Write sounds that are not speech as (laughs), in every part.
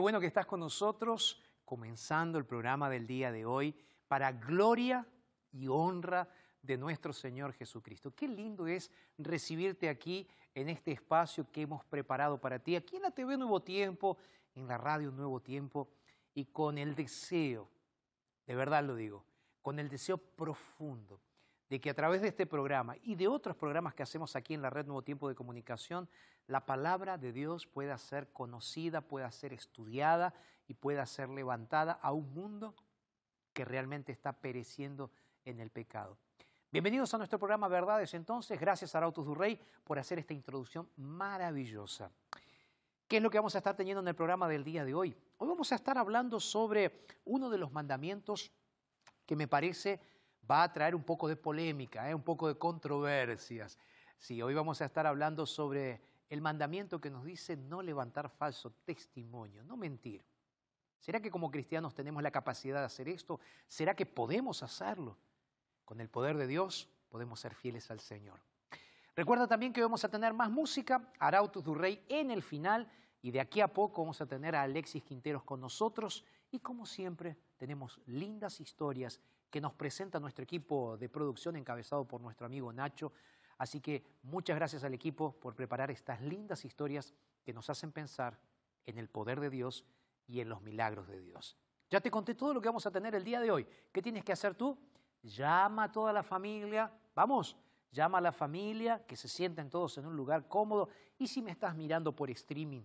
Bueno que estás con nosotros, comenzando el programa del día de hoy para gloria y honra de nuestro Señor Jesucristo. Qué lindo es recibirte aquí en este espacio que hemos preparado para ti, aquí en la TV Nuevo Tiempo, en la radio Nuevo Tiempo, y con el deseo, de verdad lo digo, con el deseo profundo de que a través de este programa y de otros programas que hacemos aquí en la Red Nuevo Tiempo de Comunicación, la palabra de Dios pueda ser conocida, pueda ser estudiada y pueda ser levantada a un mundo que realmente está pereciendo en el pecado. Bienvenidos a nuestro programa Verdades entonces. Gracias a Arautos Durrey por hacer esta introducción maravillosa. ¿Qué es lo que vamos a estar teniendo en el programa del día de hoy? Hoy vamos a estar hablando sobre uno de los mandamientos que me parece va a traer un poco de polémica, ¿eh? un poco de controversias. Sí, hoy vamos a estar hablando sobre el mandamiento que nos dice no levantar falso testimonio, no mentir. ¿Será que como cristianos tenemos la capacidad de hacer esto? ¿Será que podemos hacerlo? Con el poder de Dios podemos ser fieles al Señor. Recuerda también que vamos a tener más música, Arautos Durrey en el final y de aquí a poco vamos a tener a Alexis Quinteros con nosotros y como siempre tenemos lindas historias que nos presenta nuestro equipo de producción encabezado por nuestro amigo Nacho. Así que muchas gracias al equipo por preparar estas lindas historias que nos hacen pensar en el poder de Dios y en los milagros de Dios. Ya te conté todo lo que vamos a tener el día de hoy. ¿Qué tienes que hacer tú? Llama a toda la familia. Vamos, llama a la familia, que se sienten todos en un lugar cómodo. Y si me estás mirando por streaming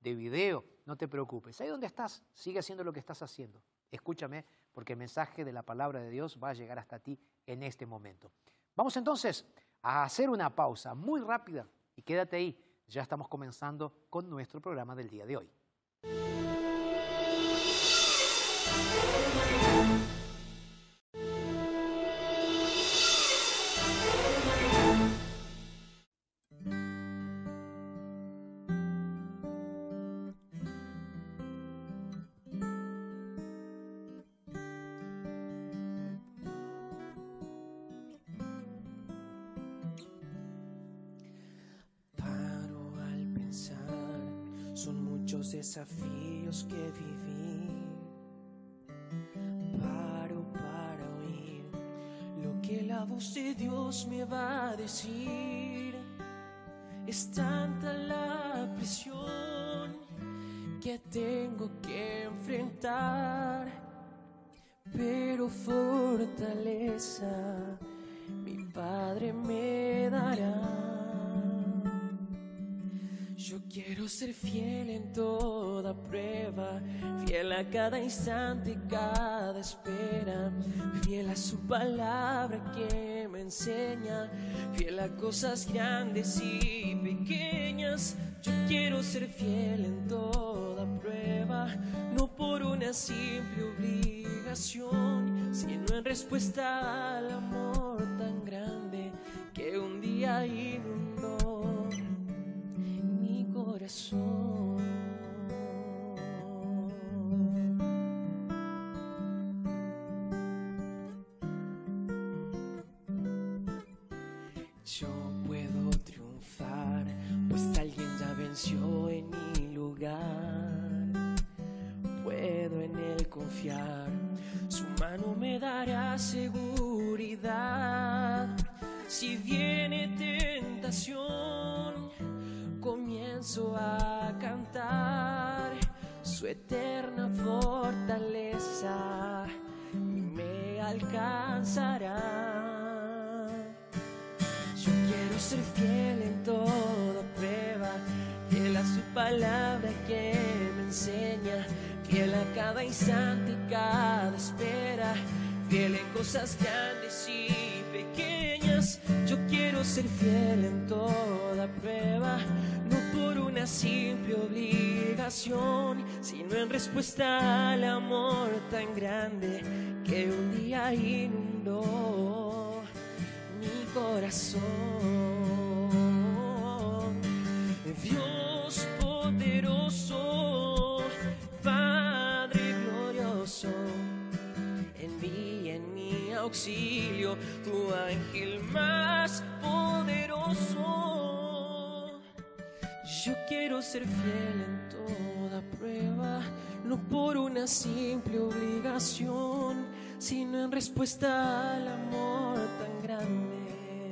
de video, no te preocupes. Ahí donde estás, sigue haciendo lo que estás haciendo. Escúchame, porque el mensaje de la palabra de Dios va a llegar hasta ti en este momento. Vamos entonces a hacer una pausa muy rápida y quédate ahí. Ya estamos comenzando con nuestro programa del día de hoy. Que tengo que enfrentar, pero fortaleza mi Padre me dará. Yo quiero ser fiel en toda prueba, fiel a cada instante, cada espera, fiel a su palabra que me enseña, fiel a cosas grandes y pequeñas. Yo quiero ser fiel en toda no por una simple obligación, sino en respuesta al amor tan grande que un día inundó mi corazón. Instante y cada espera, fiel en cosas grandes y pequeñas. Yo quiero ser fiel en toda prueba, no por una simple obligación, sino en respuesta al amor tan grande que un día inundó mi corazón. Auxilio tu ángel más poderoso. Yo quiero ser fiel en toda prueba, no por una simple obligación, sino en respuesta al amor tan grande,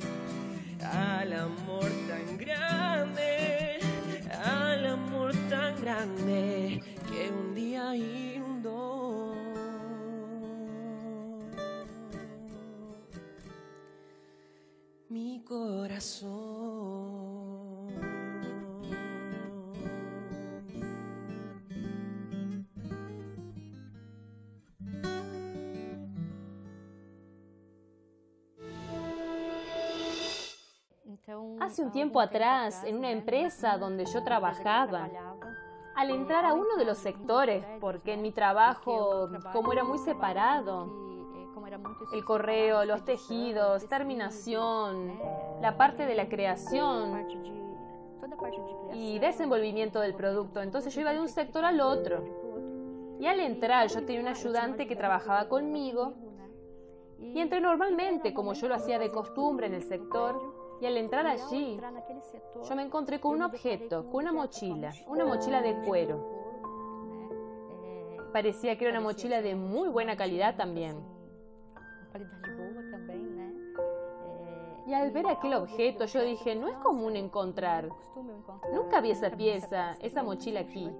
al amor tan grande, al amor tan grande que un día inundó. Corazón. Hace un tiempo atrás, en una empresa donde yo trabajaba, al entrar a uno de los sectores, porque en mi trabajo, como era muy separado, el correo, los tejidos, terminación, la parte de la creación y desenvolvimiento del producto. Entonces yo iba de un sector al otro. Y al entrar yo tenía un ayudante que trabajaba conmigo y entré normalmente, como yo lo hacía de costumbre en el sector. Y al entrar allí, yo me encontré con un objeto, con una mochila, una mochila de cuero. Parecía que era una mochila de muy buena calidad también. Y al ver aquel objeto, yo dije, no es común encontrar. Nunca vi esa pieza, esa mochila aquí.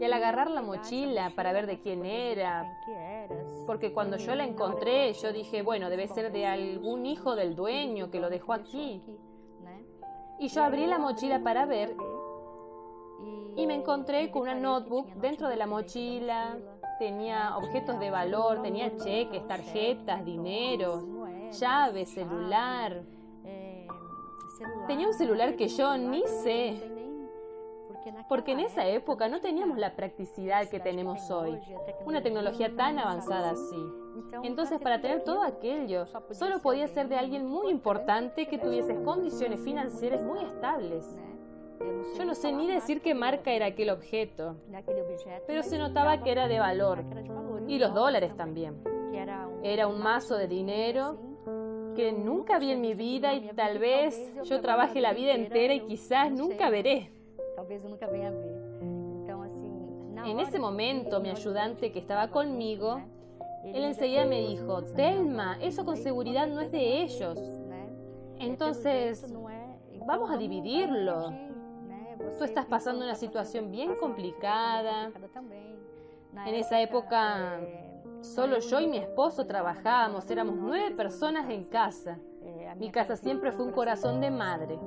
Y al agarrar la mochila para ver de quién era, porque cuando yo la encontré, yo dije, bueno, debe ser de algún hijo del dueño que lo dejó aquí. Y yo abrí la mochila para ver y me encontré con una notebook dentro de la mochila. Tenía objetos de valor, tenía cheques, tarjetas, dinero, llaves, celular. Tenía un celular que yo ni sé, porque en esa época no teníamos la practicidad que tenemos hoy, una tecnología tan avanzada así. Entonces, para tener todo aquello, solo podía ser de alguien muy importante que tuviese condiciones financieras muy estables. Yo no sé ni decir qué marca era aquel objeto, pero se notaba que era de valor, y los dólares también. Era un mazo de dinero que nunca vi en mi vida y tal vez yo trabaje la vida entera y quizás nunca veré. En ese momento, mi ayudante que estaba conmigo, él enseguida me dijo, Telma, eso con seguridad no es de ellos. Entonces, vamos a dividirlo. Tú estás pasando una situación bien complicada. En esa época solo yo y mi esposo trabajábamos, éramos nueve personas en casa. Mi casa siempre fue un corazón de madre.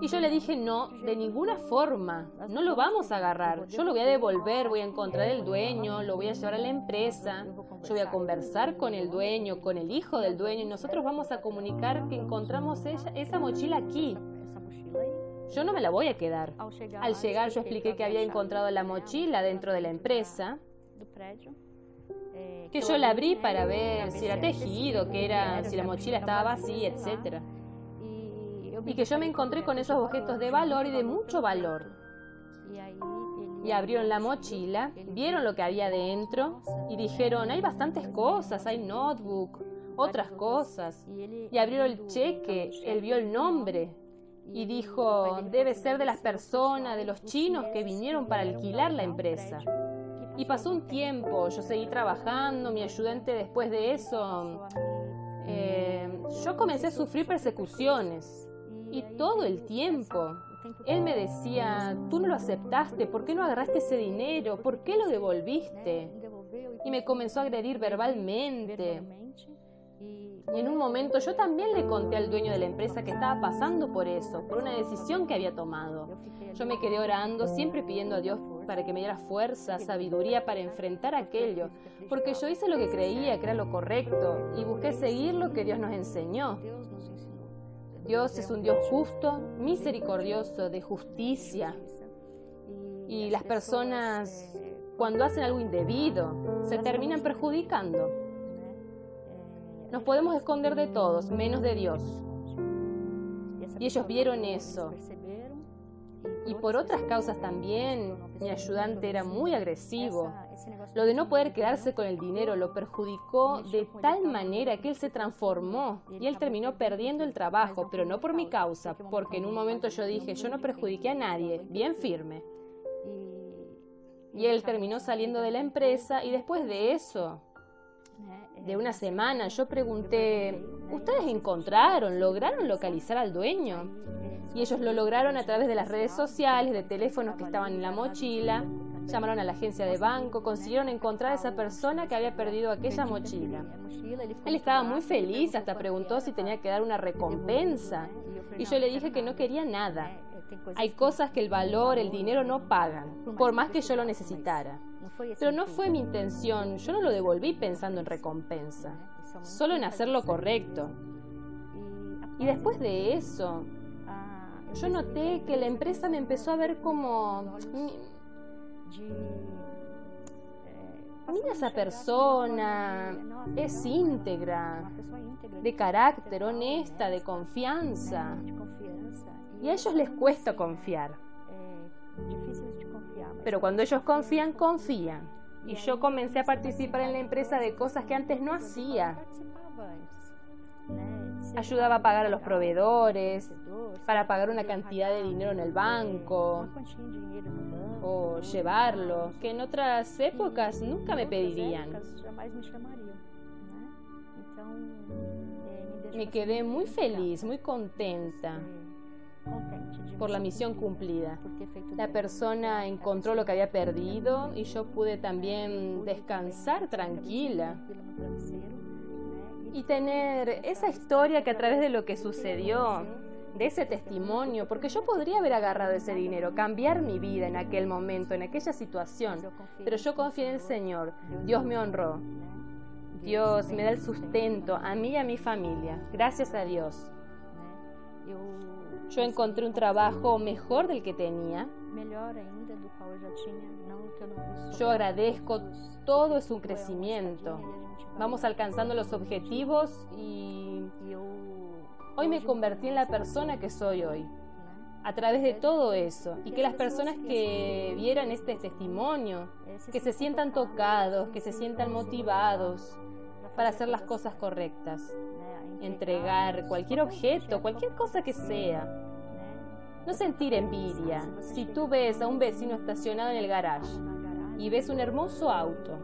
Y yo le dije, no, de ninguna forma, no lo vamos a agarrar. Yo lo voy a devolver, voy a encontrar el dueño, lo voy a llevar a la empresa, yo voy a conversar con el dueño, con el hijo del dueño, y nosotros vamos a comunicar que encontramos esa mochila aquí. Yo no me la voy a quedar. Al llegar yo expliqué que había encontrado la mochila dentro de la empresa, que yo la abrí para ver si era tejido, que era, si la mochila estaba vacía, etcétera. Y que yo me encontré con esos objetos de valor y de mucho valor. Y abrieron la mochila, vieron lo que había dentro y dijeron, hay bastantes cosas, hay notebook, otras cosas. Y abrieron el cheque, él vio el nombre y dijo, debe ser de las personas, de los chinos que vinieron para alquilar la empresa. Y pasó un tiempo, yo seguí trabajando, mi ayudante después de eso, eh, yo comencé a sufrir persecuciones. Y todo el tiempo. Él me decía, tú no lo aceptaste, ¿por qué no agarraste ese dinero? ¿Por qué lo devolviste? Y me comenzó a agredir verbalmente. Y en un momento yo también le conté al dueño de la empresa que estaba pasando por eso, por una decisión que había tomado. Yo me quedé orando, siempre pidiendo a Dios para que me diera fuerza, sabiduría para enfrentar aquello, porque yo hice lo que creía que era lo correcto y busqué seguir lo que Dios nos enseñó. Dios es un Dios justo, misericordioso, de justicia. Y las personas, cuando hacen algo indebido, se terminan perjudicando. Nos podemos esconder de todos, menos de Dios. Y ellos vieron eso. Y por otras causas también, mi ayudante era muy agresivo. Lo de no poder quedarse con el dinero lo perjudicó de tal manera que él se transformó y él terminó perdiendo el trabajo, pero no por mi causa, porque en un momento yo dije, yo no perjudiqué a nadie, bien firme. Y él terminó saliendo de la empresa y después de eso, de una semana, yo pregunté, ¿ustedes encontraron, lograron localizar al dueño? Y ellos lo lograron a través de las redes sociales, de teléfonos que estaban en la mochila. Llamaron a la agencia de banco, consiguieron encontrar a esa persona que había perdido aquella mochila. Él estaba muy feliz, hasta preguntó si tenía que dar una recompensa. Y yo le dije que no quería nada. Hay cosas que el valor, el dinero no pagan, por más que yo lo necesitara. Pero no fue mi intención, yo no lo devolví pensando en recompensa, solo en hacer lo correcto. Y después de eso, yo noté que la empresa me empezó a ver como... Mira esa persona, es íntegra, de carácter, honesta, de confianza. Y a ellos les cuesta confiar. Pero cuando ellos confían, confían. Y yo comencé a participar en la empresa de cosas que antes no hacía. Ayudaba a pagar a los proveedores, para pagar una cantidad de dinero en el banco o llevarlo, que en otras épocas nunca me pedirían. Me quedé muy feliz, muy contenta por la misión cumplida. La persona encontró lo que había perdido y yo pude también descansar tranquila y tener esa historia que a través de lo que sucedió, de ese testimonio, porque yo podría haber agarrado ese dinero, cambiar mi vida en aquel momento, en aquella situación, pero yo confié en el Señor, Dios me honró, Dios me da el sustento a mí y a mi familia, gracias a Dios. Yo encontré un trabajo mejor del que tenía. Yo agradezco, todo es un crecimiento. Vamos alcanzando los objetivos y hoy me convertí en la persona que soy hoy. A través de todo eso y que las personas que vieran este testimonio, que se sientan tocados, que se sientan motivados para hacer las cosas correctas entregar cualquier objeto, cualquier cosa que sea. No sentir envidia. Si tú ves a un vecino estacionado en el garage y ves un hermoso auto,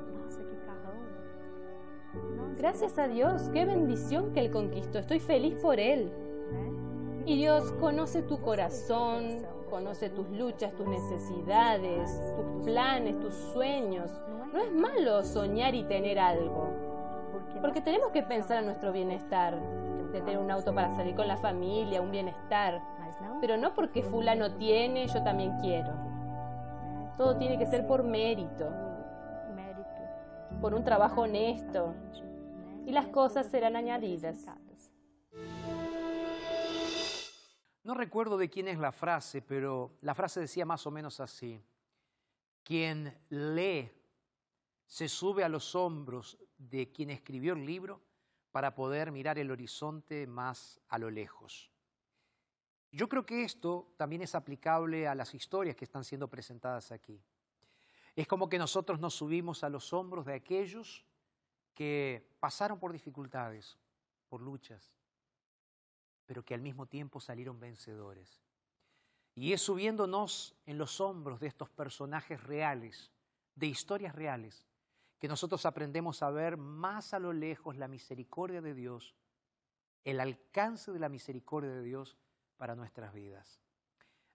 gracias a Dios, qué bendición que él conquistó. Estoy feliz por él. Y Dios conoce tu corazón, conoce tus luchas, tus necesidades, tus planes, tus sueños. No es malo soñar y tener algo, porque tenemos que pensar en nuestro bienestar, de tener un auto para salir con la familia, un bienestar, pero no porque fulano tiene, yo también quiero. Todo tiene que ser por mérito, por un trabajo honesto, y las cosas serán añadidas. No recuerdo de quién es la frase, pero la frase decía más o menos así. Quien lee se sube a los hombros de quien escribió el libro para poder mirar el horizonte más a lo lejos. Yo creo que esto también es aplicable a las historias que están siendo presentadas aquí. Es como que nosotros nos subimos a los hombros de aquellos que pasaron por dificultades, por luchas, pero que al mismo tiempo salieron vencedores. Y es subiéndonos en los hombros de estos personajes reales, de historias reales, que nosotros aprendemos a ver más a lo lejos la misericordia de Dios, el alcance de la misericordia de Dios para nuestras vidas.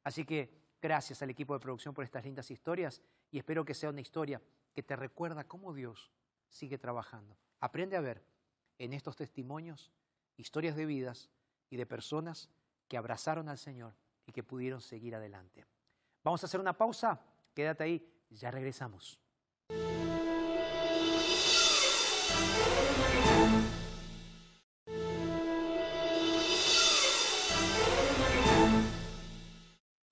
Así que gracias al equipo de producción por estas lindas historias y espero que sea una historia que te recuerda cómo Dios sigue trabajando. Aprende a ver en estos testimonios historias de vidas y de personas que abrazaron al Señor y que pudieron seguir adelante. Vamos a hacer una pausa, quédate ahí, ya regresamos.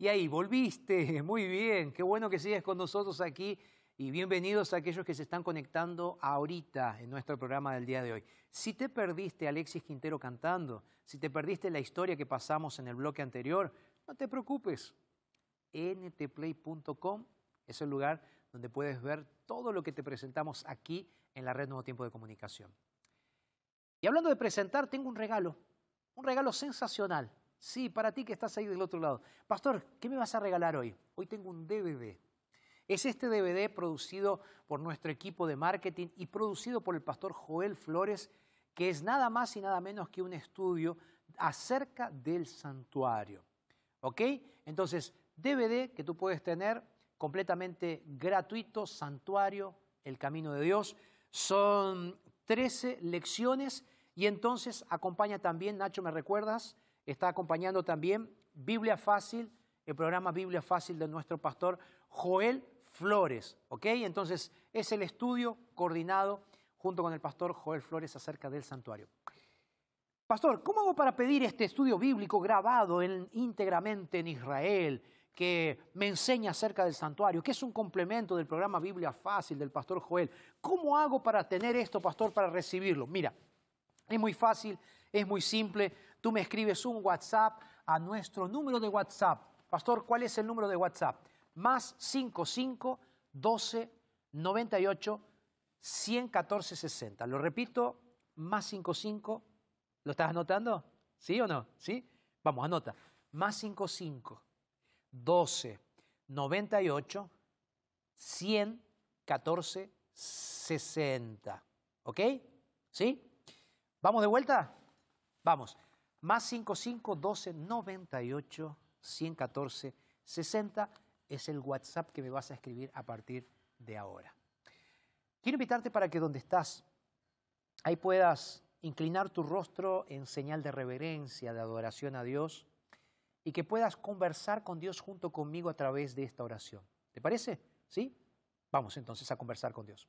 Y ahí, volviste, (laughs) muy bien, qué bueno que sigues con nosotros aquí y bienvenidos a aquellos que se están conectando ahorita en nuestro programa del día de hoy. Si te perdiste Alexis Quintero cantando, si te perdiste la historia que pasamos en el bloque anterior, no te preocupes. ntplay.com es el lugar donde puedes ver todo lo que te presentamos aquí en la red Nuevo Tiempo de Comunicación. Y hablando de presentar, tengo un regalo, un regalo sensacional. Sí, para ti que estás ahí del otro lado. Pastor, ¿qué me vas a regalar hoy? Hoy tengo un DVD. Es este DVD producido por nuestro equipo de marketing y producido por el pastor Joel Flores, que es nada más y nada menos que un estudio acerca del santuario. ¿Ok? Entonces, DVD que tú puedes tener completamente gratuito, Santuario, El Camino de Dios. Son 13 lecciones y entonces acompaña también, Nacho, ¿me recuerdas? Está acompañando también Biblia Fácil, el programa Biblia Fácil de nuestro pastor Joel Flores, ¿ok? Entonces es el estudio coordinado junto con el pastor Joel Flores acerca del santuario. Pastor, ¿cómo hago para pedir este estudio bíblico grabado íntegramente en Israel, que me enseña acerca del santuario, que es un complemento del programa Biblia Fácil del pastor Joel? ¿Cómo hago para tener esto, pastor, para recibirlo? Mira, es muy fácil, es muy simple. Tú me escribes un WhatsApp a nuestro número de WhatsApp. Pastor, ¿cuál es el número de WhatsApp? más 55 12 98 114 60. Lo repito, más 55. ¿Lo estás anotando? ¿Sí o no? ¿Sí? Vamos, anota. Más 55 12 98 114 60. ¿Ok? ¿Sí? ¿Vamos de vuelta? Vamos. Más 55 12 98 114 60 es el WhatsApp que me vas a escribir a partir de ahora. Quiero invitarte para que donde estás, ahí puedas inclinar tu rostro en señal de reverencia, de adoración a Dios, y que puedas conversar con Dios junto conmigo a través de esta oración. ¿Te parece? ¿Sí? Vamos entonces a conversar con Dios.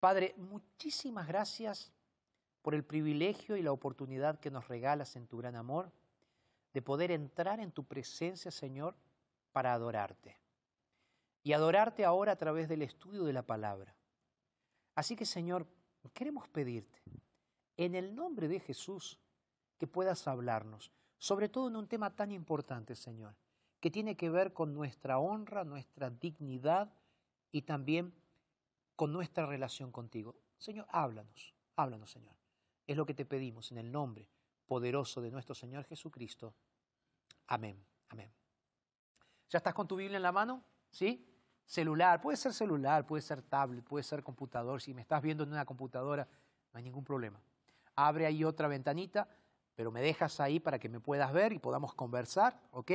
Padre, muchísimas gracias por el privilegio y la oportunidad que nos regalas en tu gran amor de poder entrar en tu presencia, Señor, para adorarte. Y adorarte ahora a través del estudio de la palabra. Así que Señor, queremos pedirte, en el nombre de Jesús, que puedas hablarnos, sobre todo en un tema tan importante, Señor, que tiene que ver con nuestra honra, nuestra dignidad y también con nuestra relación contigo. Señor, háblanos, háblanos, Señor. Es lo que te pedimos en el nombre poderoso de nuestro Señor Jesucristo. Amén, amén. ¿Ya estás con tu Biblia en la mano? ¿Sí? Celular, puede ser celular, puede ser tablet, puede ser computador. Si me estás viendo en una computadora, no hay ningún problema. Abre ahí otra ventanita, pero me dejas ahí para que me puedas ver y podamos conversar, ¿ok?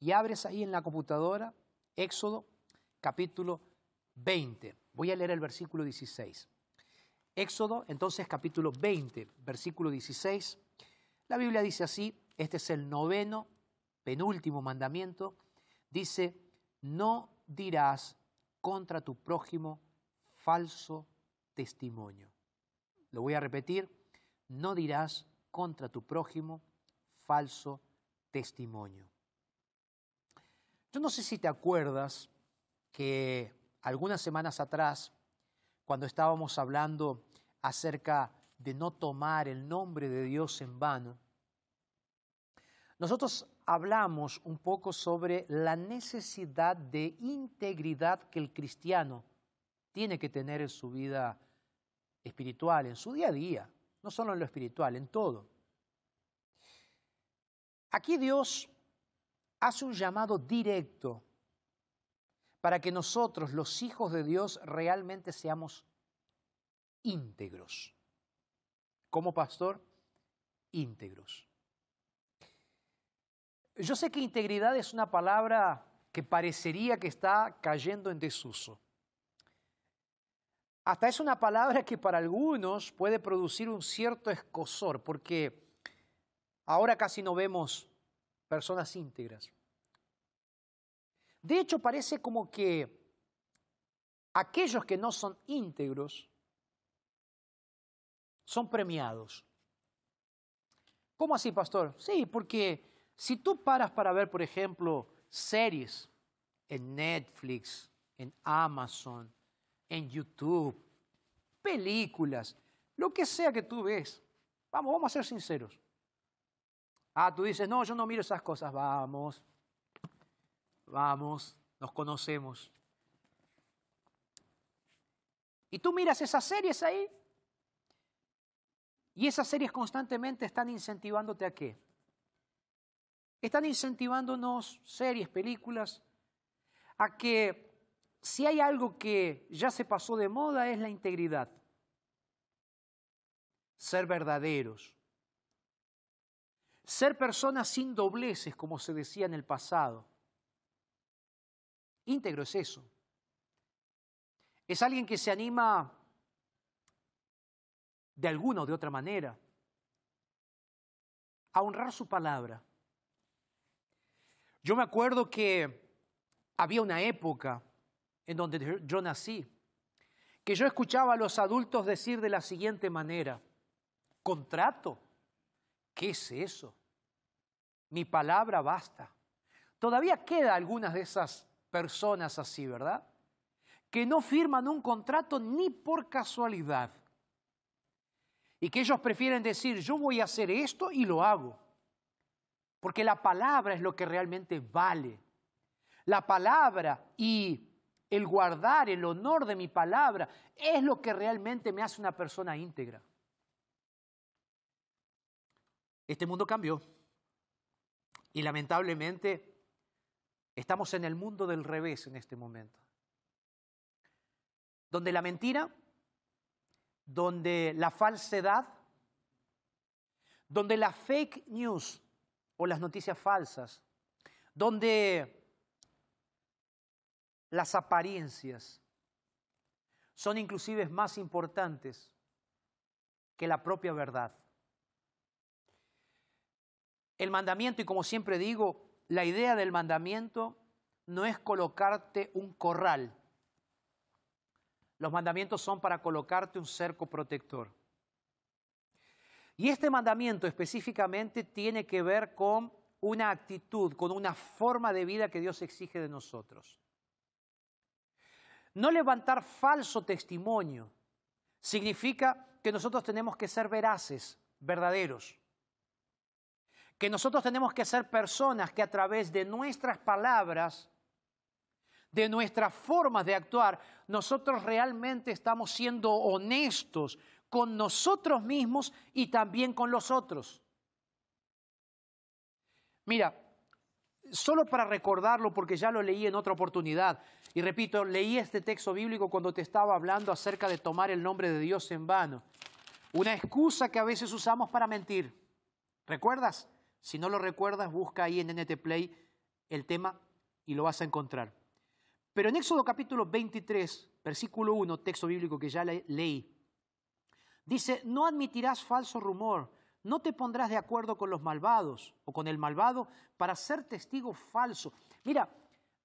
Y abres ahí en la computadora Éxodo capítulo 20. Voy a leer el versículo 16. Éxodo, entonces capítulo 20, versículo 16. La Biblia dice así, este es el noveno, penúltimo mandamiento, dice, no dirás contra tu prójimo falso testimonio. Lo voy a repetir, no dirás contra tu prójimo falso testimonio. Yo no sé si te acuerdas que algunas semanas atrás, cuando estábamos hablando acerca de no tomar el nombre de Dios en vano, nosotros hablamos un poco sobre la necesidad de integridad que el cristiano tiene que tener en su vida espiritual, en su día a día, no solo en lo espiritual, en todo. Aquí Dios hace un llamado directo para que nosotros, los hijos de Dios, realmente seamos íntegros. Como pastor, íntegros. Yo sé que integridad es una palabra que parecería que está cayendo en desuso. Hasta es una palabra que para algunos puede producir un cierto escosor, porque ahora casi no vemos personas íntegras. De hecho, parece como que aquellos que no son íntegros son premiados. ¿Cómo así, pastor? Sí, porque si tú paras para ver, por ejemplo, series en Netflix, en Amazon, en YouTube, películas, lo que sea que tú ves, vamos, vamos a ser sinceros. Ah, tú dices, no, yo no miro esas cosas, vamos, vamos, nos conocemos. Y tú miras esas series ahí, y esas series constantemente están incentivándote a qué? Están incentivándonos series, películas, a que si hay algo que ya se pasó de moda es la integridad. Ser verdaderos. Ser personas sin dobleces, como se decía en el pasado. Íntegro es eso. Es alguien que se anima de alguna o de otra manera a honrar su palabra. Yo me acuerdo que había una época en donde yo nací, que yo escuchaba a los adultos decir de la siguiente manera, contrato, ¿qué es eso? Mi palabra basta. Todavía queda algunas de esas personas así, ¿verdad? Que no firman un contrato ni por casualidad. Y que ellos prefieren decir, yo voy a hacer esto y lo hago. Porque la palabra es lo que realmente vale. La palabra y el guardar el honor de mi palabra es lo que realmente me hace una persona íntegra. Este mundo cambió y lamentablemente estamos en el mundo del revés en este momento, donde la mentira, donde la falsedad, donde la fake news o las noticias falsas, donde las apariencias son inclusive más importantes que la propia verdad. El mandamiento, y como siempre digo, la idea del mandamiento no es colocarte un corral. Los mandamientos son para colocarte un cerco protector. Y este mandamiento específicamente tiene que ver con una actitud, con una forma de vida que Dios exige de nosotros. No levantar falso testimonio significa que nosotros tenemos que ser veraces, verdaderos. Que nosotros tenemos que ser personas que a través de nuestras palabras, de nuestras formas de actuar, nosotros realmente estamos siendo honestos con nosotros mismos y también con los otros. Mira, solo para recordarlo, porque ya lo leí en otra oportunidad, y repito, leí este texto bíblico cuando te estaba hablando acerca de tomar el nombre de Dios en vano. Una excusa que a veces usamos para mentir. ¿Recuerdas? Si no lo recuerdas, busca ahí en NT Play el tema y lo vas a encontrar. Pero en Éxodo capítulo 23, versículo 1, texto bíblico que ya leí, dice, no admitirás falso rumor, no te pondrás de acuerdo con los malvados o con el malvado para ser testigo falso. Mira,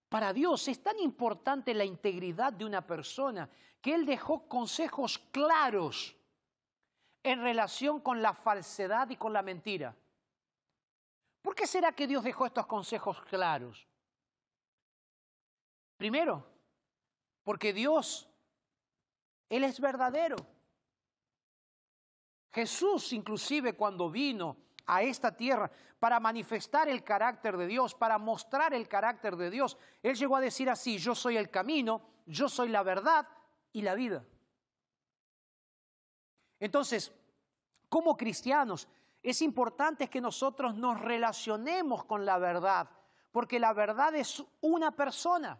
para Dios es tan importante la integridad de una persona que Él dejó consejos claros en relación con la falsedad y con la mentira. ¿Por qué será que Dios dejó estos consejos claros? Primero, porque Dios, Él es verdadero. Jesús inclusive cuando vino a esta tierra para manifestar el carácter de Dios, para mostrar el carácter de Dios, Él llegó a decir así, yo soy el camino, yo soy la verdad y la vida. Entonces, como cristianos, es importante que nosotros nos relacionemos con la verdad, porque la verdad es una persona.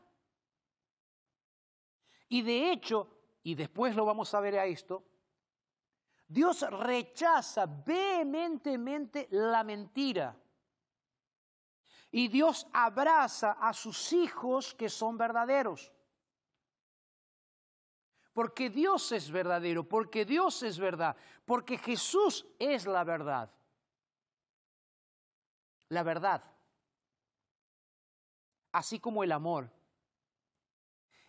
Y de hecho, y después lo vamos a ver a esto, Dios rechaza vehementemente la mentira. Y Dios abraza a sus hijos que son verdaderos. Porque Dios es verdadero, porque Dios es verdad, porque Jesús es la verdad. La verdad, así como el amor,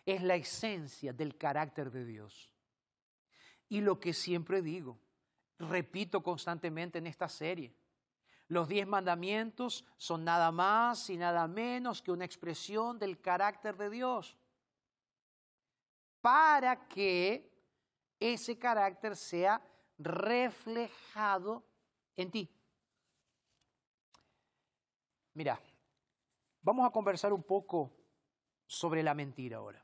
es la esencia del carácter de Dios. Y lo que siempre digo, repito constantemente en esta serie, los diez mandamientos son nada más y nada menos que una expresión del carácter de Dios para que ese carácter sea reflejado en ti. Mira, vamos a conversar un poco sobre la mentira ahora.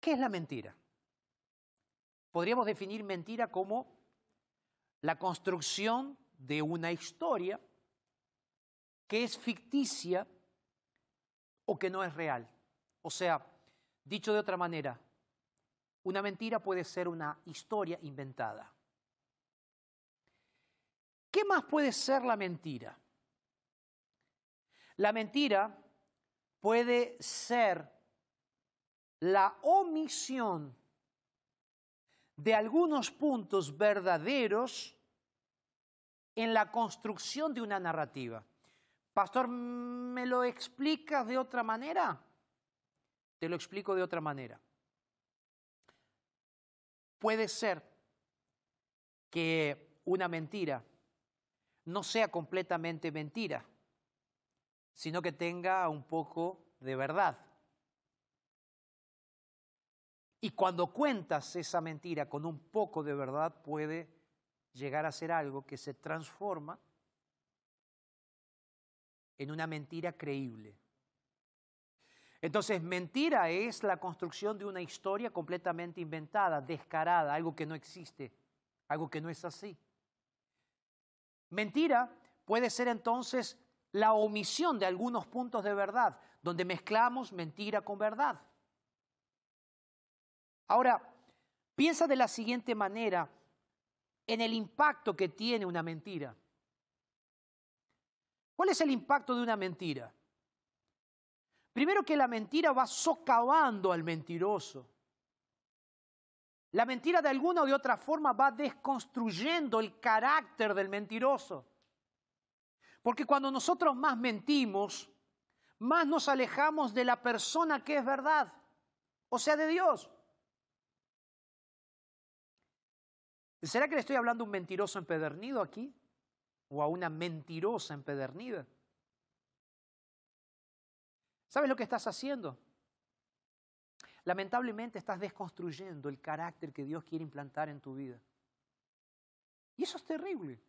¿Qué es la mentira? Podríamos definir mentira como la construcción de una historia que es ficticia o que no es real. O sea, dicho de otra manera, una mentira puede ser una historia inventada. ¿Qué más puede ser la mentira? La mentira puede ser la omisión de algunos puntos verdaderos en la construcción de una narrativa. Pastor, ¿me lo explicas de otra manera? Te lo explico de otra manera. Puede ser que una mentira no sea completamente mentira, sino que tenga un poco de verdad. Y cuando cuentas esa mentira con un poco de verdad puede llegar a ser algo que se transforma en una mentira creíble. Entonces, mentira es la construcción de una historia completamente inventada, descarada, algo que no existe, algo que no es así. Mentira puede ser entonces la omisión de algunos puntos de verdad, donde mezclamos mentira con verdad. Ahora, piensa de la siguiente manera en el impacto que tiene una mentira. ¿Cuál es el impacto de una mentira? Primero que la mentira va socavando al mentiroso. La mentira de alguna o de otra forma va desconstruyendo el carácter del mentiroso. Porque cuando nosotros más mentimos, más nos alejamos de la persona que es verdad, o sea, de Dios. ¿Será que le estoy hablando a un mentiroso empedernido aquí? ¿O a una mentirosa empedernida? ¿Sabes lo que estás haciendo? Lamentablemente estás desconstruyendo el carácter que Dios quiere implantar en tu vida. Y eso es terrible.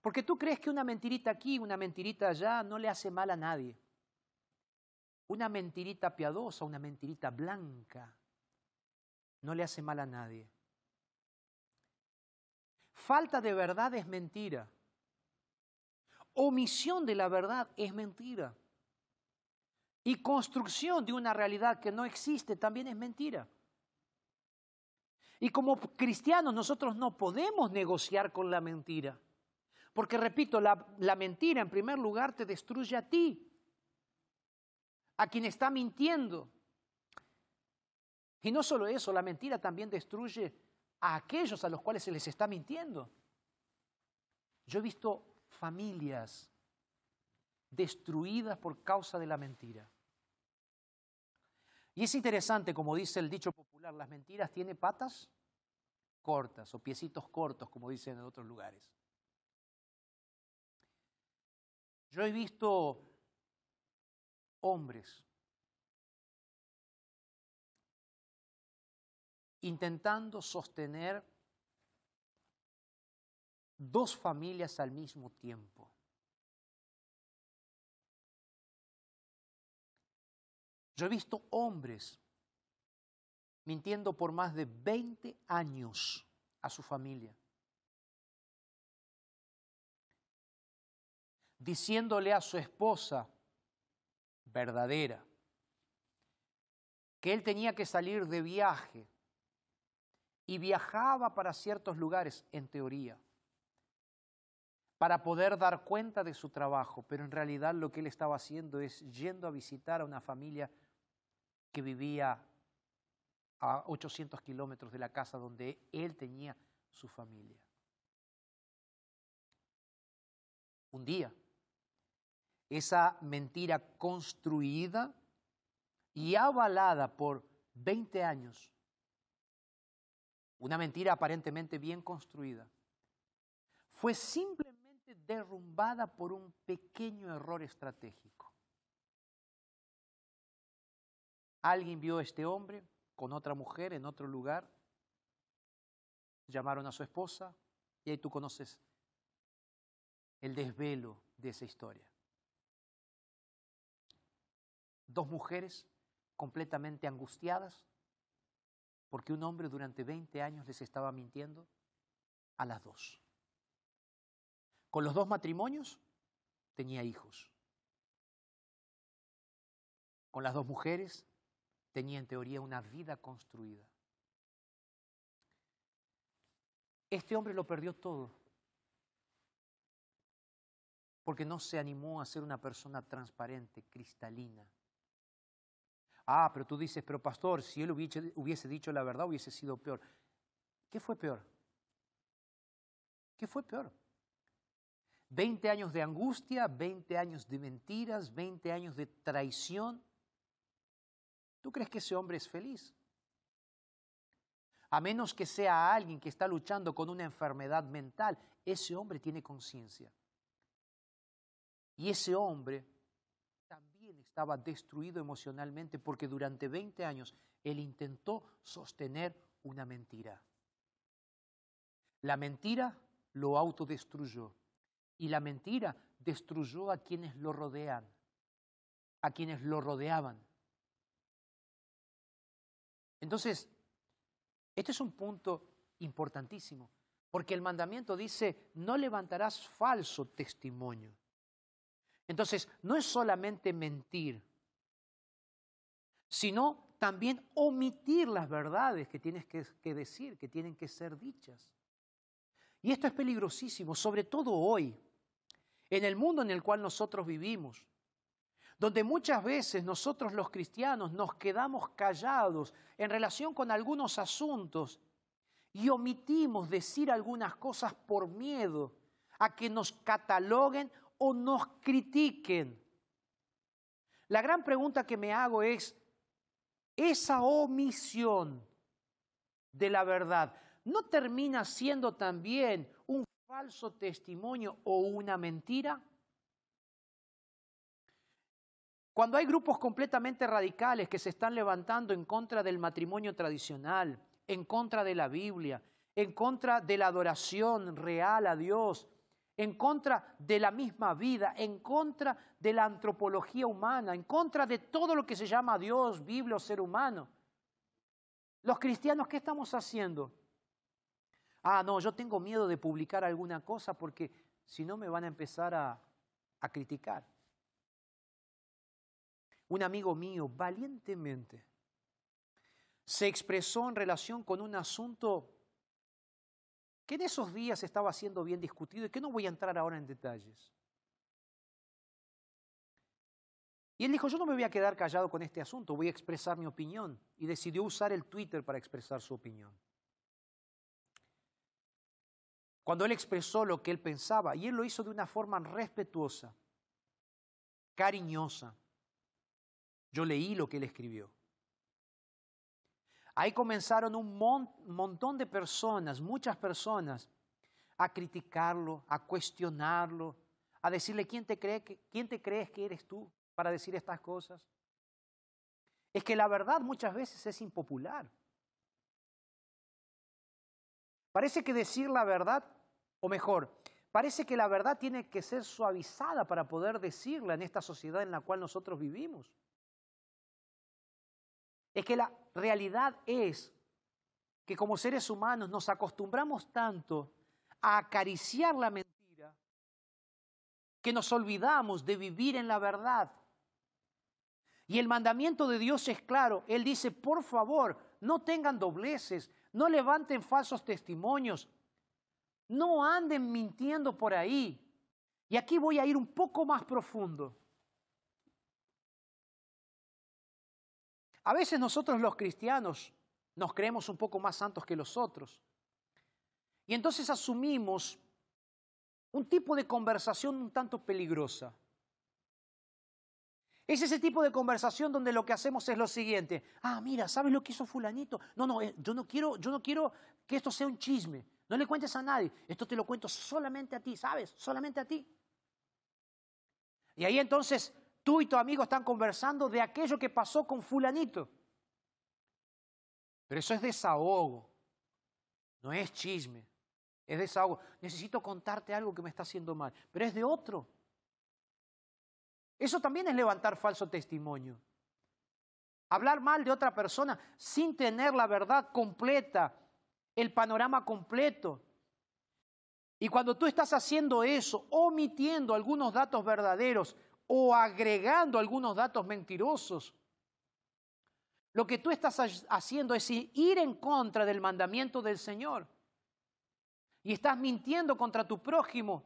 Porque tú crees que una mentirita aquí, una mentirita allá, no le hace mal a nadie. Una mentirita piadosa, una mentirita blanca, no le hace mal a nadie. Falta de verdad es mentira. Omisión de la verdad es mentira. Y construcción de una realidad que no existe también es mentira. Y como cristianos nosotros no podemos negociar con la mentira. Porque, repito, la, la, mentira en primer lugar te destruye a ti, a quien está mintiendo. Y no solo eso, la mentira también destruye a aquellos a los cuales se les está mintiendo. Yo he visto familias destruidas por causa de la mentira. Y es interesante, como dice el dicho popular, las mentiras tienen patas cortas o piecitos cortos, como dicen en otros lugares. Yo he visto hombres intentando sostener dos familias al mismo tiempo. Yo he visto hombres mintiendo por más de 20 años a su familia, diciéndole a su esposa verdadera que él tenía que salir de viaje y viajaba para ciertos lugares, en teoría, para poder dar cuenta de su trabajo, pero en realidad lo que él estaba haciendo es yendo a visitar a una familia que vivía a 800 kilómetros de la casa donde él tenía su familia. Un día, esa mentira construida y avalada por 20 años una mentira aparentemente bien construida, fue simplemente derrumbada por un pequeño error estratégico. Alguien vio a este hombre con otra mujer en otro lugar, llamaron a su esposa y ahí tú conoces el desvelo de esa historia. Dos mujeres completamente angustiadas, porque un hombre durante 20 años les estaba mintiendo a las dos. Con los dos matrimonios tenía hijos. Con las dos mujeres tenía en teoría una vida construida. Este hombre lo perdió todo porque no se animó a ser una persona transparente, cristalina, Ah, pero tú dices, pero pastor, si él hubiese, dicho la verdad hubiese sido peor. ¿Qué fue peor? ¿Qué fue peor? 20 años de angustia, 20 años de mentiras, 20 años de traición. ¿Tú crees que ese hombre es feliz? A menos que sea alguien que está luchando con una enfermedad mental, ese hombre tiene conciencia. Y ese hombre estaba destruido emocionalmente porque durante 20 años él intentó sostener una mentira. La mentira lo autodestruyó y la mentira destruyó a quienes lo rodean, a quienes lo rodeaban. Entonces, este es un punto importantísimo, porque el mandamiento dice, no levantarás falso testimonio. Entonces, no es solamente mentir, sino también omitir las verdades que tienes que, decir, que tienen que ser dichas. Y esto es peligrosísimo, sobre todo hoy, en el mundo en el cual nosotros vivimos, donde muchas veces nosotros los cristianos nos quedamos callados en relación con algunos asuntos y omitimos decir algunas cosas por miedo a que nos cataloguen o nos critiquen. La gran pregunta que me hago es, esa omisión de la verdad no termina siendo también un falso testimonio o una mentira? Cuando hay grupos completamente radicales que se están levantando en contra del matrimonio tradicional, en contra de la Biblia, en contra de la adoración real a Dios, en contra de la misma vida, en contra de la antropología humana, en contra de todo lo que se llama Dios, Biblia o ser humano. Los cristianos, ¿qué estamos haciendo? Ah, no, yo tengo miedo de publicar alguna cosa porque si no me van a empezar a, a criticar. Un amigo mío, valientemente, se expresó en relación con un asunto que en esos días estaba siendo bien discutido y que no voy a entrar ahora en detalles. Y él dijo, yo no me voy a quedar callado con este asunto, voy a expresar mi opinión. Y decidió usar el Twitter para expresar su opinión. Cuando él expresó lo que él pensaba, y él lo hizo de una forma respetuosa, cariñosa, yo leí lo que él escribió. Ahí comenzaron un montón de personas, muchas personas, a criticarlo, a cuestionarlo, a decirle, ¿quién te, cree que, ¿quién te crees que eres tú para decir estas cosas? Es que la verdad muchas veces es impopular. Parece que decir la verdad, o mejor, parece que la verdad tiene que ser suavizada para poder decirla en esta sociedad en la cual nosotros vivimos. Es que la realidad es que como seres humanos nos acostumbramos tanto a acariciar la mentira que nos olvidamos de vivir en la verdad. Y el mandamiento de Dios es claro. Él dice, por favor, no tengan dobleces, no levanten falsos testimonios, no anden mintiendo por ahí. Y aquí voy a ir un poco más profundo. A veces nosotros los cristianos nos creemos un poco más santos que los otros. Y entonces asumimos un tipo de conversación un tanto peligrosa. Es ese tipo de conversación donde lo que hacemos es lo siguiente. Ah, mira, ¿sabes lo que hizo fulanito? No, no, eh, yo no quiero, yo no quiero que esto sea un chisme. No le cuentes a nadie. Esto te lo cuento solamente a ti, ¿sabes? Solamente a ti. Y ahí entonces tú y tu amigo están conversando de aquello que pasó con fulanito. Pero eso es desahogo, no es chisme, es desahogo. Necesito contarte algo que me está haciendo mal, pero es de otro. Eso también es levantar falso testimonio. Hablar mal de otra persona sin tener la verdad completa, el panorama completo. Y cuando tú estás haciendo eso, omitiendo algunos datos verdaderos, o agregando algunos datos mentirosos. Lo que tú estás haciendo es ir en contra del mandamiento del Señor. Y estás mintiendo contra tu prójimo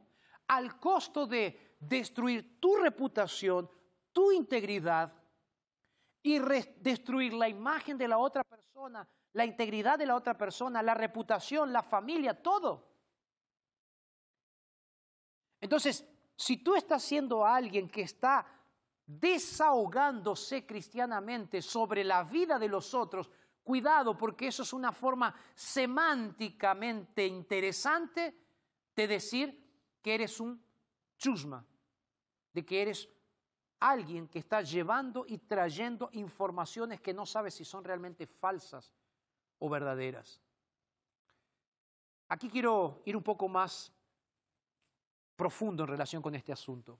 al costo de destruir tu reputación, tu integridad y destruir la imagen de la otra persona, la integridad de la otra persona, la reputación, la familia, todo. Entonces, si tú estás siendo alguien que está desahogándose cristianamente sobre la vida de los otros, cuidado porque eso es una forma semánticamente interesante de decir que eres un chusma, de que eres alguien que está llevando y trayendo informaciones que no sabes si son realmente falsas o verdaderas. Aquí quiero ir un poco más profundo en relación con este asunto.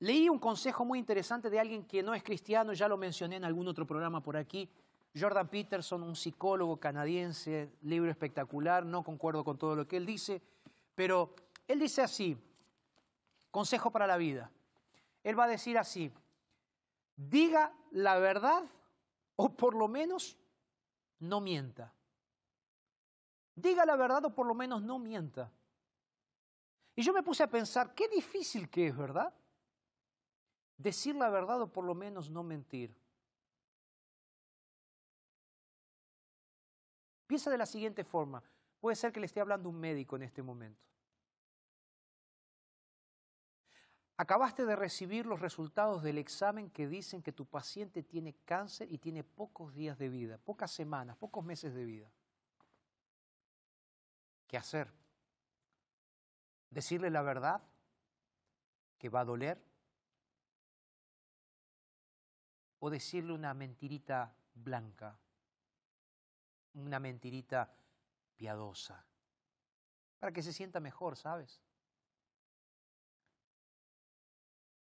Leí un consejo muy interesante de alguien que no es cristiano, ya lo mencioné en algún otro programa por aquí, Jordan Peterson, un psicólogo canadiense, libro espectacular, no concuerdo con todo lo que él dice, pero él dice así, consejo para la vida. Él va a decir así, diga la verdad o por lo menos no mienta. Diga la verdad o por lo menos no mienta. Y yo me puse a pensar, qué difícil que es, ¿verdad? Decir la verdad o por lo menos no mentir. Piensa de la siguiente forma. Puede ser que le esté hablando un médico en este momento. Acabaste de recibir los resultados del examen que dicen que tu paciente tiene cáncer y tiene pocos días de vida, pocas semanas, pocos meses de vida. ¿Qué hacer? ¿Decirle la verdad que va a doler? ¿O decirle una mentirita blanca? Una mentirita piadosa. Para que se sienta mejor, ¿sabes?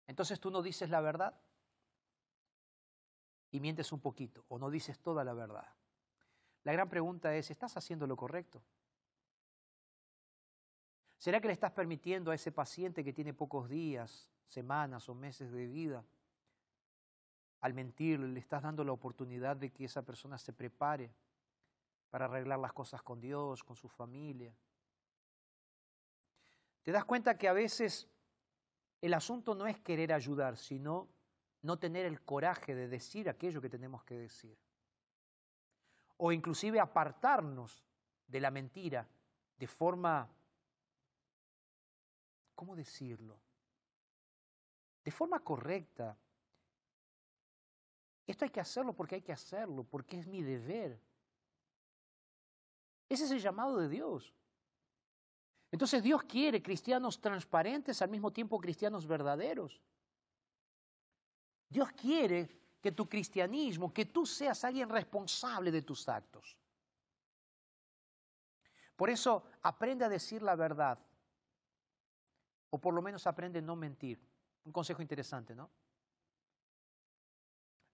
Entonces tú no dices la verdad y mientes un poquito o no dices toda la verdad. La gran pregunta es, ¿estás haciendo lo correcto? ¿Será que le estás permitiendo a ese paciente que tiene pocos días, semanas o meses de vida al mentir le estás dando la oportunidad de que esa persona se prepare para arreglar las cosas con Dios, con su familia. Te das cuenta que a veces el asunto no es querer ayudar, sino no tener el coraje de decir aquello que tenemos que decir. O inclusive apartarnos de la mentira de forma, ¿cómo decirlo? De forma correcta. Esto hay que hacerlo porque hay que hacerlo, porque es mi deber. Ese es el llamado de Dios. Entonces Dios quiere cristianos transparentes, al mismo tiempo cristianos verdaderos. Dios quiere que tu cristianismo, que tú seas alguien responsable de tus actos. Por eso aprende a decir la verdad, o por lo menos aprende a no mentir. Un consejo interesante, ¿no?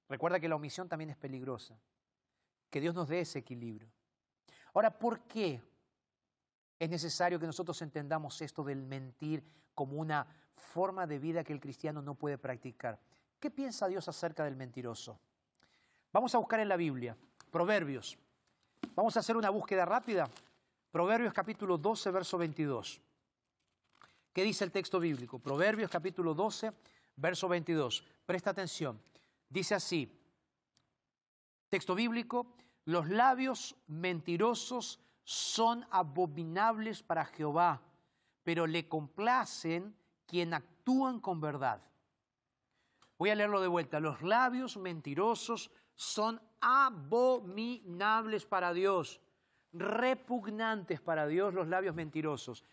Recuerda que la omisión también es peligrosa, que Dios nos dé ese equilibrio. Ahora, ¿por qué es necesario que nosotros entendamos esto del mentir como una forma de vida que el cristiano no puede practicar. ¿Qué piensa Dios acerca del mentiroso? Vamos a buscar en la Biblia, Proverbios. Vamos a hacer una búsqueda rápida. Proverbios capítulo 12, verso 22. ¿Qué dice el texto bíblico? Proverbios capítulo 12, verso 22. Presta atención. Dice así, texto bíblico, los labios mentirosos son abominables para Jehová, pero le complacen quien actúan con verdad. Voy a leerlo de vuelta. Los labios mentirosos son abominables para Dios, repugnantes para Dios los labios mentirosos.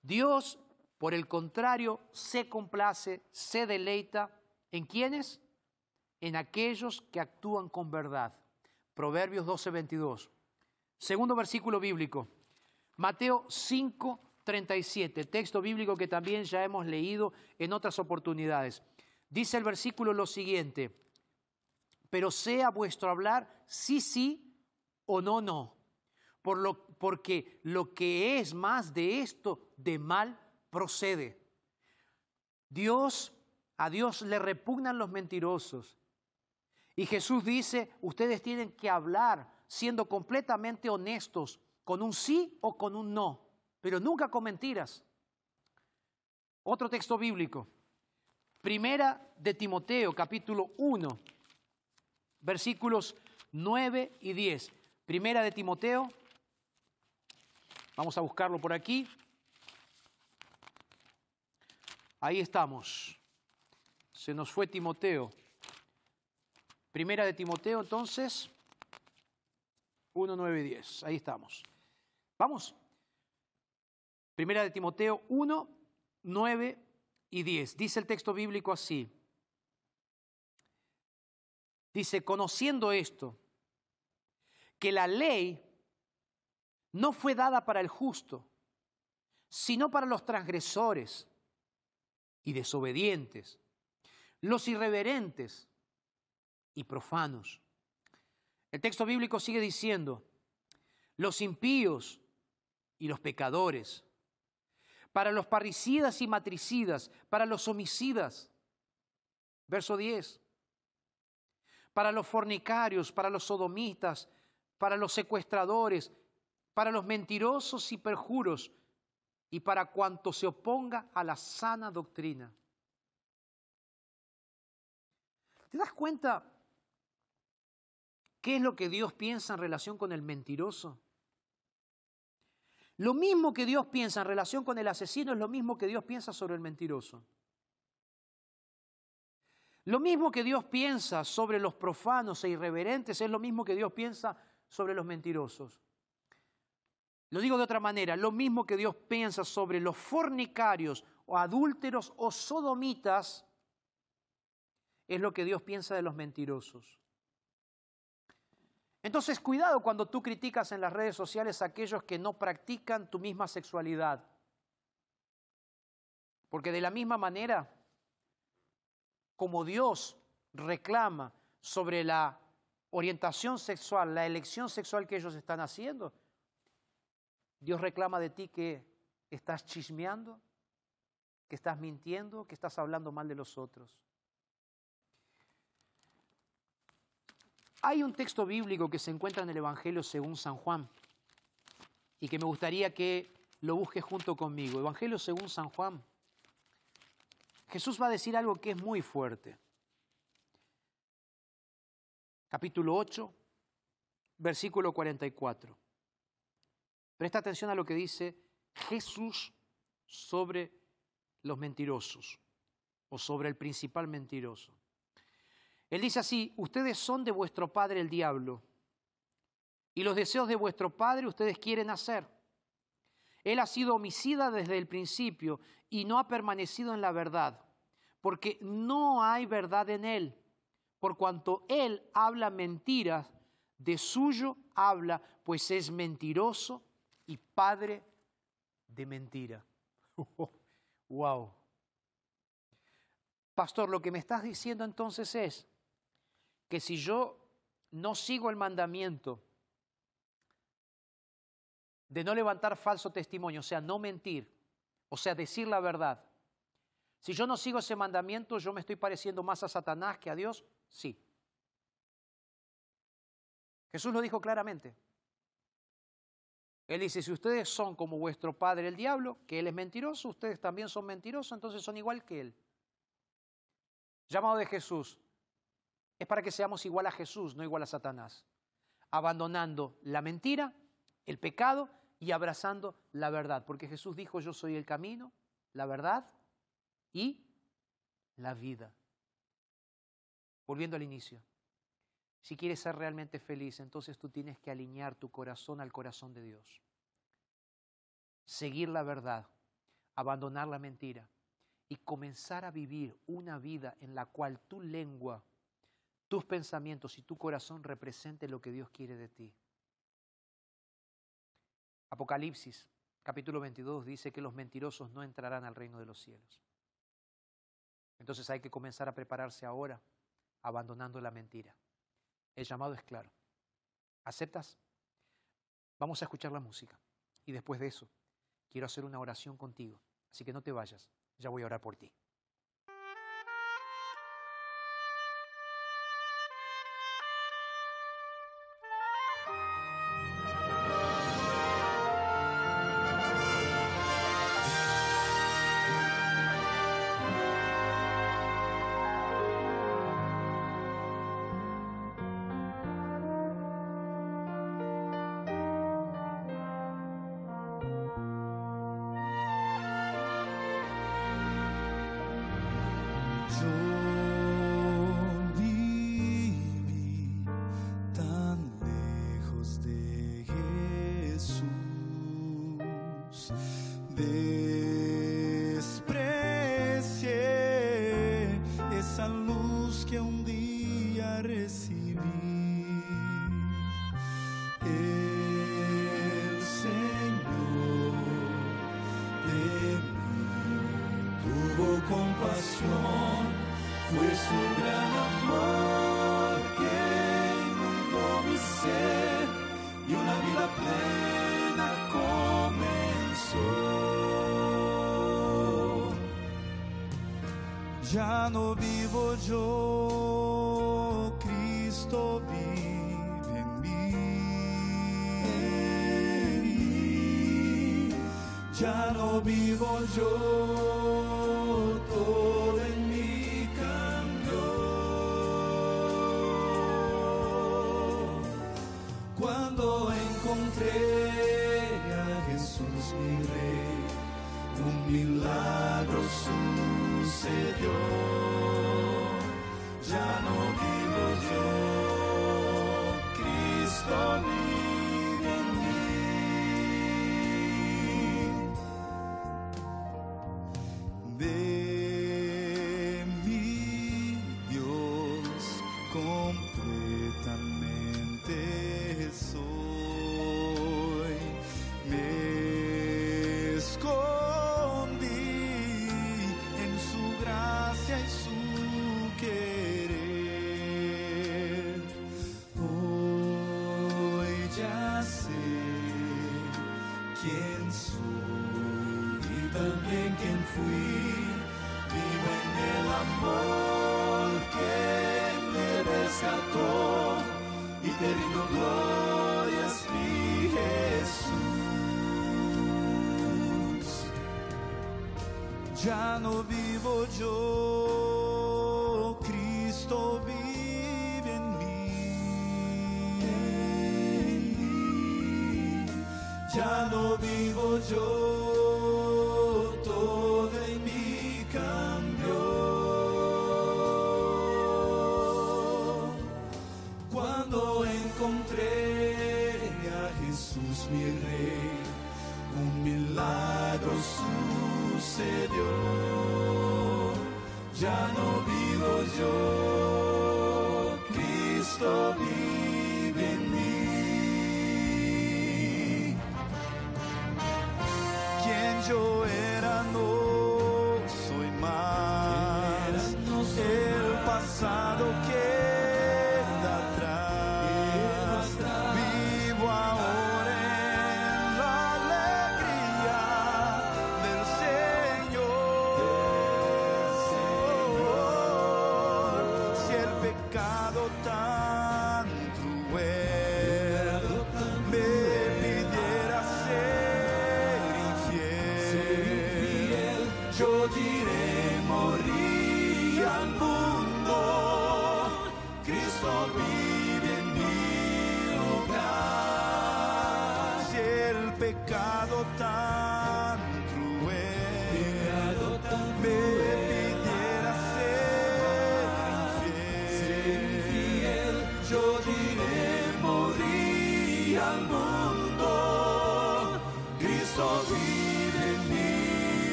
Dios, por el contrario, se complace, se deleita en quienes? En aquellos que actúan con verdad. Proverbios 12, 22. Segundo versículo bíblico, Mateo 5, 37, texto bíblico que también ya hemos leído en otras oportunidades. Dice el versículo lo siguiente, pero sea vuestro hablar sí, sí o no, no, por lo, porque lo que es más de esto, de mal procede. Dios, a Dios le repugnan los mentirosos. Y Jesús dice, ustedes tienen que hablar siendo completamente honestos con un sí o con un no, pero nunca con mentiras. Otro texto bíblico, Primera de Timoteo, capítulo 1, versículos 9 y 10. Primera de Timoteo, vamos a buscarlo por aquí. Ahí estamos. Se nos fue Timoteo. Primera de Timoteo, entonces, 1, 9 y 10. Ahí estamos. Vamos. Primera de Timoteo 1, 9 y 10. Dice el texto bíblico así. Dice, conociendo esto, que la ley no fue dada para el justo, sino para los transgresores y desobedientes, los irreverentes y profanos el texto bíblico sigue diciendo, los impíos y los pecadores, para los parricidas y matricidas, para los homicidas. Verso 10. Para los fornicarios, para los sodomitas, para los secuestradores, para los mentirosos y perjuros, y para cuanto se oponga a la sana doctrina. ¿Te das cuenta ¿Qué es lo que Dios piensa en relación con el mentiroso? Lo mismo que Dios piensa en relación con el asesino es lo mismo que Dios piensa sobre el mentiroso. Lo mismo que Dios piensa sobre los profanos e irreverentes es lo mismo que Dios piensa sobre los mentirosos. Lo digo de otra manera, lo mismo que Dios piensa sobre los fornicarios o adúlteros o sodomitas es lo que Dios piensa de los mentirosos. Entonces, cuidado cuando tú criticas en las redes sociales a aquellos que no practican tu misma sexualidad. Porque de la misma manera, como Dios reclama sobre la orientación sexual, la elección sexual que ellos están haciendo, Dios reclama de ti que estás chismeando, que estás mintiendo, que estás hablando mal de los otros. Hay un texto bíblico que se encuentra en el Evangelio según San Juan y que me gustaría que lo busques junto conmigo. Evangelio según San Juan. Jesús va a decir algo que es muy fuerte. Capítulo 8, versículo 44. Presta atención a lo que dice Jesús sobre los mentirosos o sobre el principal mentiroso. Él dice así, ustedes son de vuestro padre el diablo, y los deseos de vuestro padre ustedes quieren hacer. Él ha sido homicida desde el principio y no ha permanecido en la verdad, porque no hay verdad en él, por cuanto él habla mentiras, de suyo habla, pues es mentiroso y padre de mentira. (laughs) wow. Pastor, lo que me estás diciendo entonces es que si yo no sigo el mandamiento de no levantar falso testimonio, o sea, no mentir, o sea, decir la verdad, si yo no sigo ese mandamiento, yo me estoy pareciendo más a Satanás que a Dios, sí. Jesús lo dijo claramente. Él dice, si ustedes son como vuestro padre el diablo, que él es mentiroso, ustedes también son mentirosos, entonces son igual que él. Llamado de Jesús, es para que seamos igual a Jesús, no igual a Satanás, abandonando la mentira, el pecado y abrazando la verdad, porque Jesús dijo, yo soy el camino, la verdad y la vida. Volviendo al inicio, si quieres ser realmente feliz, entonces tú tienes que alinear tu corazón al corazón de Dios. Seguir la verdad, abandonar la mentira y comenzar a vivir una vida en la cual tu lengua tus pensamientos y tu corazón representen lo que Dios quiere de ti. Apocalipsis, capítulo 22, dice que los mentirosos no entrarán al reino de los cielos. Entonces hay que comenzar a prepararse ahora, abandonando la mentira. El llamado es claro. ¿Aceptas? Vamos a escuchar la música. Y después de eso, quiero hacer una oración contigo. Así que no te vayas, ya voy a orar por ti. Ya no vivo yo, Cristo vive en mí. Ya no vivo yo, todo en mí cambió. Cuando encontré a Jesús mi rey, un milagro sucedió. Ya no Ya no vivo yo, Cristo vive en mí. Ya no vivo yo, todo en mí cambió. Cuando encontré a Jesús mi rey, un milagro sucedió. Ya no vivo yo, Cristo vive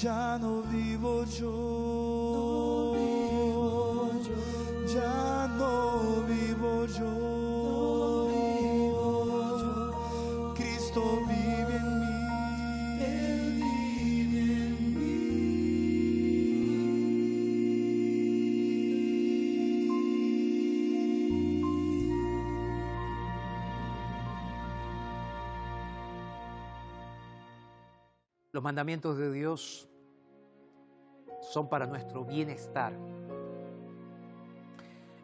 Ya no vivo yo. Ya no vivo yo. Cristo vive en mí. Él vive en Los mandamientos de Dios son para nuestro bienestar.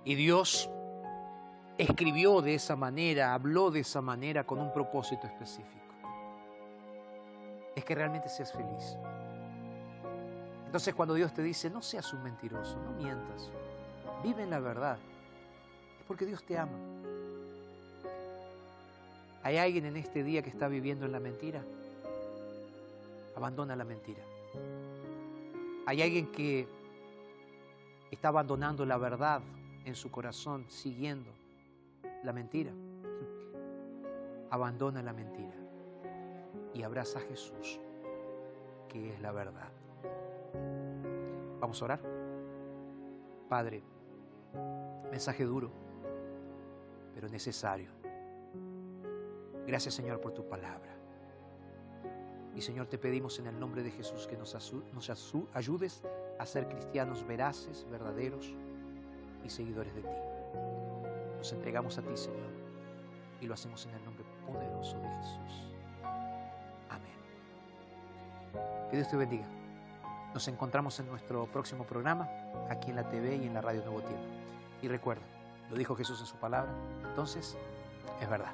Y Dios escribió de esa manera, habló de esa manera con un propósito específico. Es que realmente seas feliz. Entonces cuando Dios te dice, no seas un mentiroso, no mientas, vive en la verdad, es porque Dios te ama. ¿Hay alguien en este día que está viviendo en la mentira? Abandona la mentira. Hay alguien que está abandonando la verdad en su corazón, siguiendo la mentira. Abandona la mentira y abraza a Jesús, que es la verdad. Vamos a orar. Padre, mensaje duro, pero necesario. Gracias Señor por tu palabra. Y Señor, te pedimos en el nombre de Jesús que nos, ayudes a ser cristianos veraces, verdaderos y seguidores de ti. Nos entregamos a ti, Señor, y lo hacemos en el nombre poderoso de Jesús. Amén. Que Dios te bendiga. Nos encontramos en nuestro próximo programa, aquí en la TV y en la Radio Nuevo Tiempo. Y recuerda, lo dijo Jesús en su palabra, entonces es verdad.